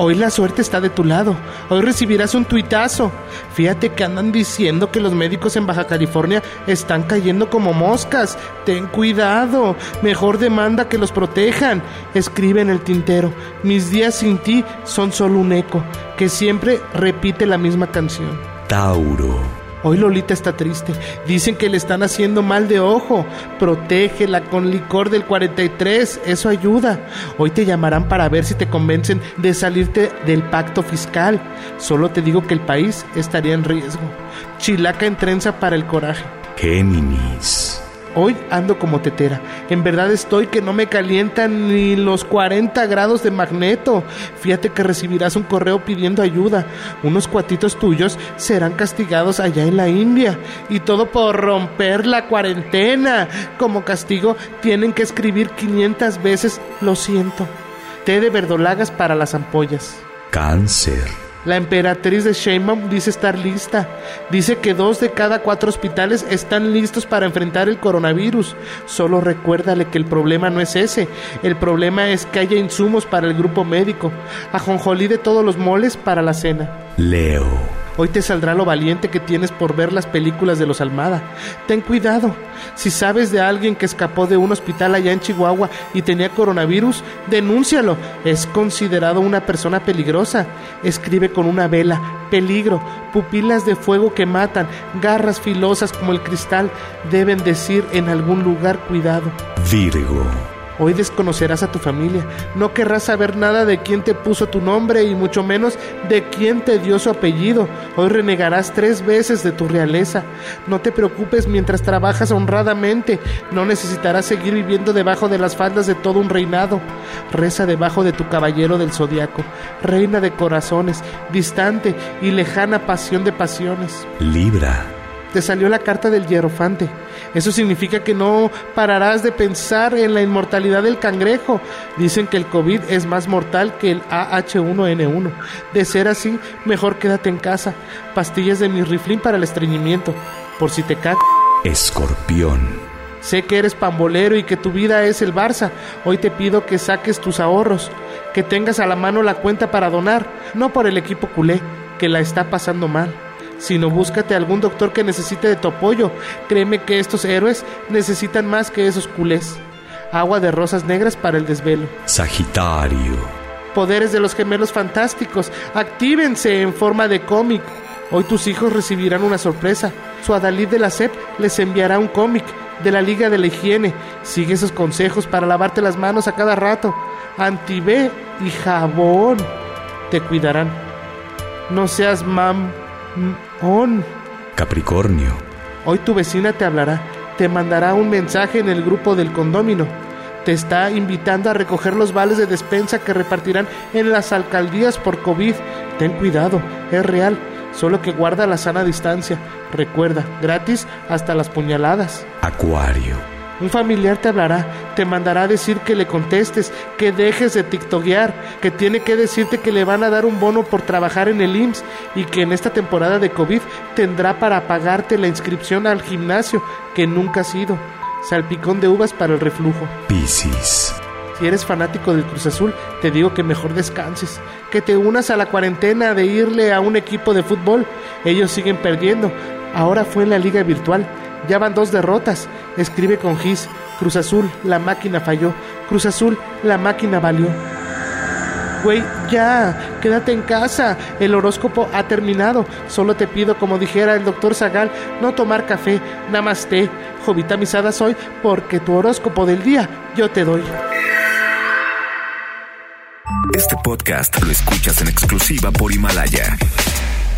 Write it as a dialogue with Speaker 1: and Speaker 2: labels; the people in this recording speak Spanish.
Speaker 1: Hoy la suerte está de tu lado. Hoy recibirás un tuitazo. Fíjate que andan diciendo que los médicos en Baja California están cayendo como moscas. Ten cuidado. Mejor demanda que los protejan. Escribe en el tintero. Mis días sin ti son solo un eco que siempre repite la misma canción.
Speaker 2: Tauro.
Speaker 1: Hoy Lolita está triste. Dicen que le están haciendo mal de ojo. Protégela con licor del 43. Eso ayuda. Hoy te llamarán para ver si te convencen de salirte del pacto fiscal. Solo te digo que el país estaría en riesgo. Chilaca en trenza para el coraje.
Speaker 2: Géminis.
Speaker 1: Hoy ando como tetera. En verdad estoy que no me calientan ni los 40 grados de magneto. Fíjate que recibirás un correo pidiendo ayuda. Unos cuatitos tuyos serán castigados allá en la India. Y todo por romper la cuarentena. Como castigo tienen que escribir 500 veces lo siento. Té de verdolagas para las ampollas.
Speaker 2: Cáncer.
Speaker 1: La emperatriz de Sheinbaum dice estar lista. Dice que dos de cada cuatro hospitales están listos para enfrentar el coronavirus. Solo recuérdale que el problema no es ese. El problema es que haya insumos para el grupo médico. Ajonjolí de todos los moles para la cena.
Speaker 2: Leo.
Speaker 1: Hoy te saldrá lo valiente que tienes por ver las películas de los Almada. Ten cuidado. Si sabes de alguien que escapó de un hospital allá en Chihuahua y tenía coronavirus, denúncialo. Es considerado una persona peligrosa. Escribe con una vela. Peligro. Pupilas de fuego que matan. Garras filosas como el cristal. Deben decir en algún lugar cuidado.
Speaker 2: Virgo.
Speaker 1: Hoy desconocerás a tu familia, no querrás saber nada de quién te puso tu nombre y mucho menos de quién te dio su apellido. Hoy renegarás tres veces de tu realeza. No te preocupes mientras trabajas honradamente, no necesitarás seguir viviendo debajo de las faldas de todo un reinado. Reza debajo de tu caballero del zodiaco, reina de corazones, distante y lejana pasión de pasiones.
Speaker 2: Libra
Speaker 1: te salió la carta del hierofante. Eso significa que no pararás de pensar en la inmortalidad del cangrejo. Dicen que el COVID es más mortal que el AH1N1. De ser así, mejor quédate en casa. Pastillas de mi riflín para el estreñimiento. Por si te cae.
Speaker 2: Escorpión.
Speaker 1: Sé que eres pambolero y que tu vida es el Barça. Hoy te pido que saques tus ahorros, que tengas a la mano la cuenta para donar, no por el equipo culé, que la está pasando mal sino búscate algún doctor que necesite de tu apoyo. Créeme que estos héroes necesitan más que esos culés. Agua de rosas negras para el desvelo.
Speaker 2: Sagitario.
Speaker 1: Poderes de los gemelos fantásticos. Actívense en forma de cómic. Hoy tus hijos recibirán una sorpresa. Su Adalid de la SEP les enviará un cómic de la Liga de la Higiene. Sigue esos consejos para lavarte las manos a cada rato. Antibé y jabón te cuidarán. No seas mam on.
Speaker 2: Capricornio.
Speaker 1: Hoy tu vecina te hablará, te mandará un mensaje en el grupo del condomino. Te está invitando a recoger los vales de despensa que repartirán en las alcaldías por COVID. Ten cuidado, es real, solo que guarda la sana distancia. Recuerda, gratis hasta las puñaladas.
Speaker 2: Acuario.
Speaker 1: Un familiar te hablará, te mandará a decir que le contestes, que dejes de tiktokear, que tiene que decirte que le van a dar un bono por trabajar en el IMSS y que en esta temporada de COVID tendrá para pagarte la inscripción al gimnasio que nunca has ido. Salpicón de uvas para el reflujo.
Speaker 2: Piscis.
Speaker 1: Si eres fanático del Cruz Azul, te digo que mejor descanses, que te unas a la cuarentena de irle a un equipo de fútbol. Ellos siguen perdiendo. Ahora fue en la liga virtual ya van dos derrotas. Escribe con Gis. Cruz Azul, la máquina falló. Cruz Azul, la máquina valió. Güey, ya, quédate en casa. El horóscopo ha terminado. Solo te pido, como dijera el doctor Zagal, no tomar café. Namaste. Jovita misada soy porque tu horóscopo del día yo te doy.
Speaker 3: Este podcast lo escuchas en exclusiva por Himalaya.